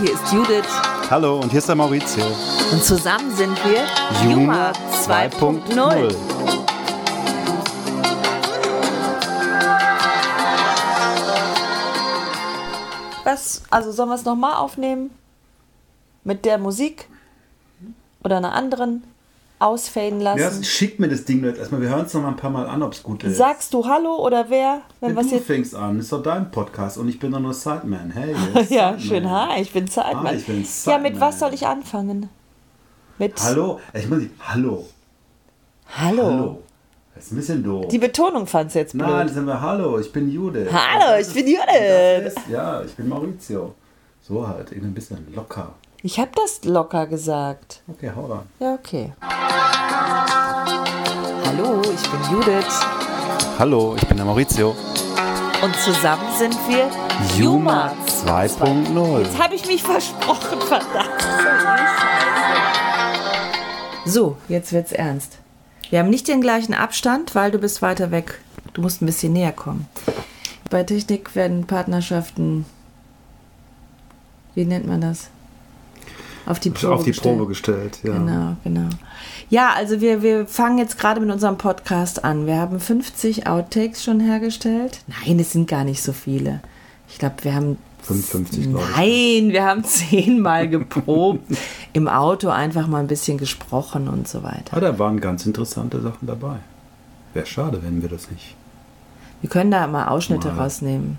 hier ist Judith. Hallo, und hier ist der Maurizio. Und zusammen sind wir Juma 2.0. Was, also sollen wir es nochmal aufnehmen? Mit der Musik? Oder einer anderen? Ausfaden lassen? Ja, schick mir das Ding jetzt erstmal. Wir hören es noch mal ein paar Mal an, ob es gut ist. Sagst du Hallo oder wer? Wenn ja, was du jetzt fängst an. Ist doch dein Podcast und ich bin doch nur Sideman. Hey, ja, Sideman. schön. Hi, ich bin Zeitmann. Hi, ich bin ja, mit Sideman. was soll ich anfangen? Mit Hallo? Ich muss nicht. Hallo. Hallo. Hallo. Das ist ein bisschen doof. Die Betonung fand's jetzt blöd. Nein, sind wir Hallo, ich bin Judith. Hallo, ich bin Judith. ist- Ja, ich bin Maurizio. So halt, irgendwie ein bisschen locker. Ich habe das locker gesagt. Okay, hau rein. Ja, okay. Hallo, ich bin Judith. Hallo, ich bin der Maurizio. Und zusammen sind wir Juma 2.0. Jetzt habe ich mich versprochen, verdammt. So, jetzt wird's ernst. Wir haben nicht den gleichen Abstand, weil du bist weiter weg. Du musst ein bisschen näher kommen. Bei Technik werden Partnerschaften, wie nennt man das? Auf die Probe, Auf die gestellt. Probe gestellt, ja. Genau, genau. Ja, also wir, wir fangen jetzt gerade mit unserem Podcast an. Wir haben 50 Outtakes schon hergestellt. Nein, es sind gar nicht so viele. Ich glaube, wir haben 55, glaube. Nein, wir haben zehnmal geprobt. Im Auto einfach mal ein bisschen gesprochen und so weiter. Aber da waren ganz interessante Sachen dabei. Wäre schade, wenn wir das nicht. Wir können da mal Ausschnitte Mal. rausnehmen.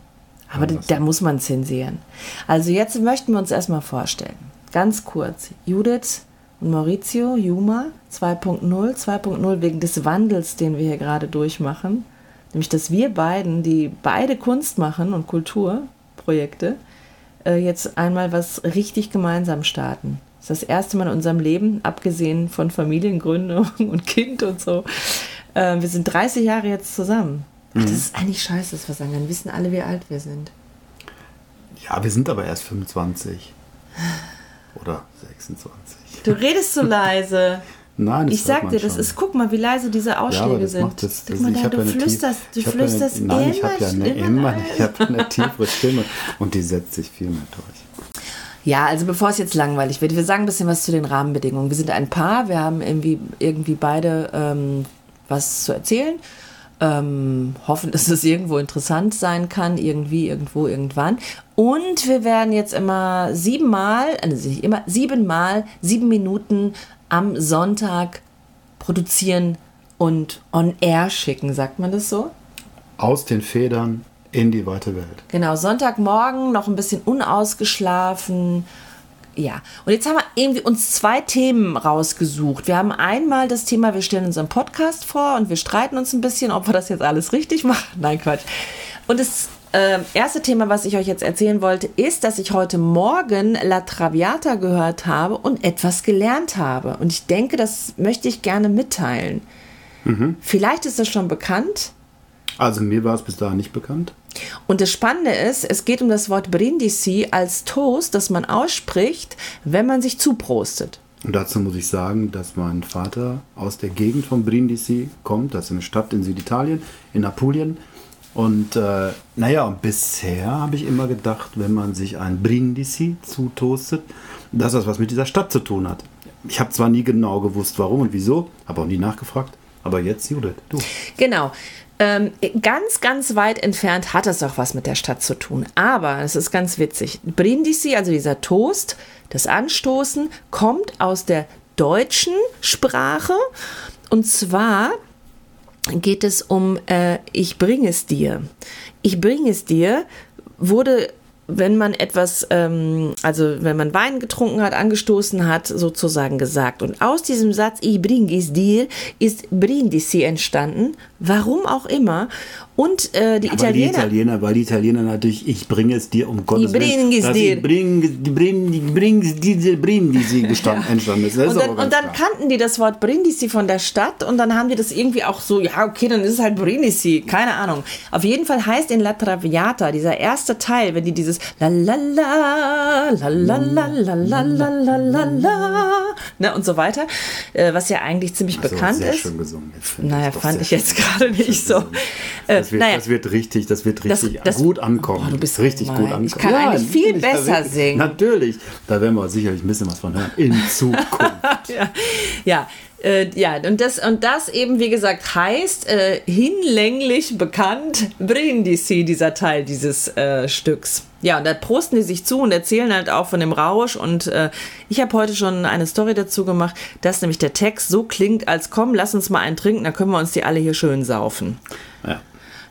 Aber da, da muss man zensieren. Also jetzt möchten wir uns erstmal vorstellen. Ganz kurz. Judith und Maurizio, Juma 2.0. 2.0 wegen des Wandels, den wir hier gerade durchmachen. Nämlich, dass wir beiden, die beide Kunst machen und Kulturprojekte, äh, jetzt einmal was richtig gemeinsam starten. Das ist das erste Mal in unserem Leben, abgesehen von Familiengründung und Kind und so. Äh, wir sind 30 Jahre jetzt zusammen. Ach, das ist eigentlich scheiße, dass wir sagen. Dann wissen alle, wie alt wir sind. Ja, wir sind aber erst 25. Oder 26. Du redest so leise. Nein, das Ich sag dir, das ist, guck mal, wie leise diese ja, Ausschläge das sind. das, Guck das, mal ich da, du ja eine flüsterst, du ich hab ja eine- flüsterst Nein, ich immer, habe ja eine, immer leise. ich habe eine tiefere Stimme und die setzt sich viel mehr durch. Ja, also bevor es jetzt langweilig wird, wir sagen ein bisschen was zu den Rahmenbedingungen. Wir sind ein Paar, wir haben irgendwie, irgendwie beide ähm, was zu erzählen. Ähm, hoffen, dass es irgendwo interessant sein kann, irgendwie, irgendwo, irgendwann. Und wir werden jetzt immer siebenmal, also nicht immer, siebenmal, sieben Minuten am Sonntag produzieren und on air schicken, sagt man das so? Aus den Federn in die weite Welt. Genau, Sonntagmorgen noch ein bisschen unausgeschlafen. Ja, und jetzt haben wir irgendwie uns zwei Themen rausgesucht. Wir haben einmal das Thema, wir stellen unseren Podcast vor und wir streiten uns ein bisschen, ob wir das jetzt alles richtig machen. Nein, Quatsch. Und das äh, erste Thema, was ich euch jetzt erzählen wollte, ist, dass ich heute Morgen La Traviata gehört habe und etwas gelernt habe. Und ich denke, das möchte ich gerne mitteilen. Vielleicht ist das schon bekannt. Also mir war es bis dahin nicht bekannt. Und das Spannende ist, es geht um das Wort Brindisi als Toast, das man ausspricht, wenn man sich zuprostet. Und dazu muss ich sagen, dass mein Vater aus der Gegend von Brindisi kommt. Das ist eine Stadt in Süditalien, in Apulien. Und äh, naja, bisher habe ich immer gedacht, wenn man sich ein Brindisi zutoastet, dass das was mit dieser Stadt zu tun hat. Ich habe zwar nie genau gewusst, warum und wieso, habe auch nie nachgefragt. Aber jetzt, Judith, du. Genau. Ähm, ganz, ganz weit entfernt hat es auch was mit der Stadt zu tun. Aber es ist ganz witzig. Brindisi, also dieser Toast, das Anstoßen, kommt aus der deutschen Sprache. Und zwar geht es um äh, Ich bringe es dir. Ich bringe es dir wurde, wenn man etwas, ähm, also wenn man Wein getrunken hat, angestoßen hat, sozusagen gesagt. Und aus diesem Satz Ich bringe es dir ist Brindisi entstanden, warum auch immer. Und äh, die Weil die Italiener. Italiener, weil die Italiener natürlich, ich bringe es dir um Gottes bringen es dir. Ich bringe, die bring, die bring, diese Brindisi gestanden, entstanden ist. Das Und dann, aber und dann kannten die das Wort Brindisi von der Stadt und dann haben die das irgendwie auch so, ja, okay, dann ist es halt Brindisi, keine Ahnung. Auf jeden Fall heißt in La Traviata, dieser erste Teil, wenn die dieses la la la, la la la la la la la la la, ne, und so weiter, äh, was ja eigentlich ziemlich Also bekannt ist. schön gesungen. Jetzt Naja, fand ich jetzt gerade gesungen. nicht so. Äh, Das wird, naja. das wird richtig, das wird richtig das- gut ankommen. Boah, du bist richtig gemein. gut ankommen. Ich kann eigentlich viel besser wird- singen. Natürlich, da werden wir sicherlich ein bisschen was von hören. In Zukunft. ja, ja, äh, ja, und das, und das eben, wie gesagt, heißt äh, hinlänglich bekannt Brindisi, dieser Teil dieses äh, Stücks. Ja, und da prosten die sich zu und erzählen halt auch von dem Rausch. Und äh, ich habe heute schon eine Story dazu gemacht, dass nämlich der Text so klingt, als komm, lass uns mal einen trinken, dann können wir uns die alle hier schön saufen Ja.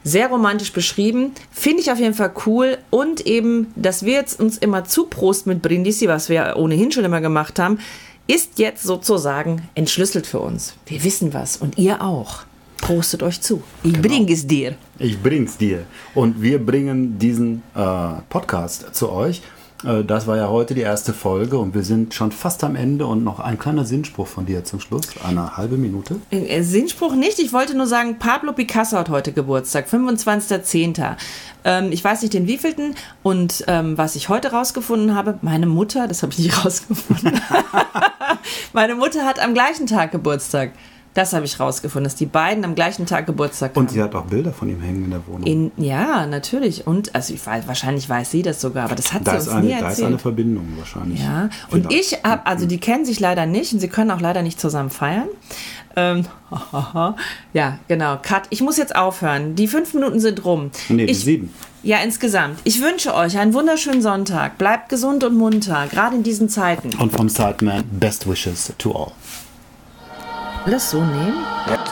Sehr romantisch beschrieben. Finde ich auf jeden Fall cool. Und eben, dass wir jetzt uns immer zuprosten mit Brindisi, was wir ohnehin schon immer gemacht haben, ist jetzt sozusagen entschlüsselt für uns. Wir wissen was und ihr auch. Prostet euch zu. Ich bring es dir. Ich bring's dir. Und wir bringen diesen äh, Podcast zu euch. Äh, das war ja heute die erste Folge und wir sind schon fast am Ende und noch ein kleiner Sinnspruch von dir zum Schluss. Eine halbe Minute. Äh, Sinnspruch nicht. Ich wollte nur sagen, Pablo Picasso hat heute Geburtstag, 25.10. Ähm, ich weiß nicht den wievielten. Und ähm, was ich heute rausgefunden habe, meine Mutter, das habe ich nicht rausgefunden. meine Mutter hat am gleichen Tag Geburtstag. Das habe ich rausgefunden, dass die beiden am gleichen Tag Geburtstag Und haben. sie hat auch Bilder von ihm hängen in der Wohnung. In, ja, natürlich. Und also ich weiß, wahrscheinlich weiß sie das sogar, aber das hat da, sie ist uns eine, nie da ist erzählt. eine Verbindung wahrscheinlich. Ja, und Vielleicht. ich habe, also die kennen sich leider nicht und sie können auch leider nicht zusammen feiern. Ähm, ja, genau. Cut. Ich muss jetzt aufhören. Die fünf Minuten sind rum. Nee, die ich, sieben. Ja, insgesamt. Ich wünsche euch einen wunderschönen Sonntag. Bleibt gesund und munter, gerade in diesen Zeiten. Und vom Sideman, best wishes to all. Alles so nehmen? Ja.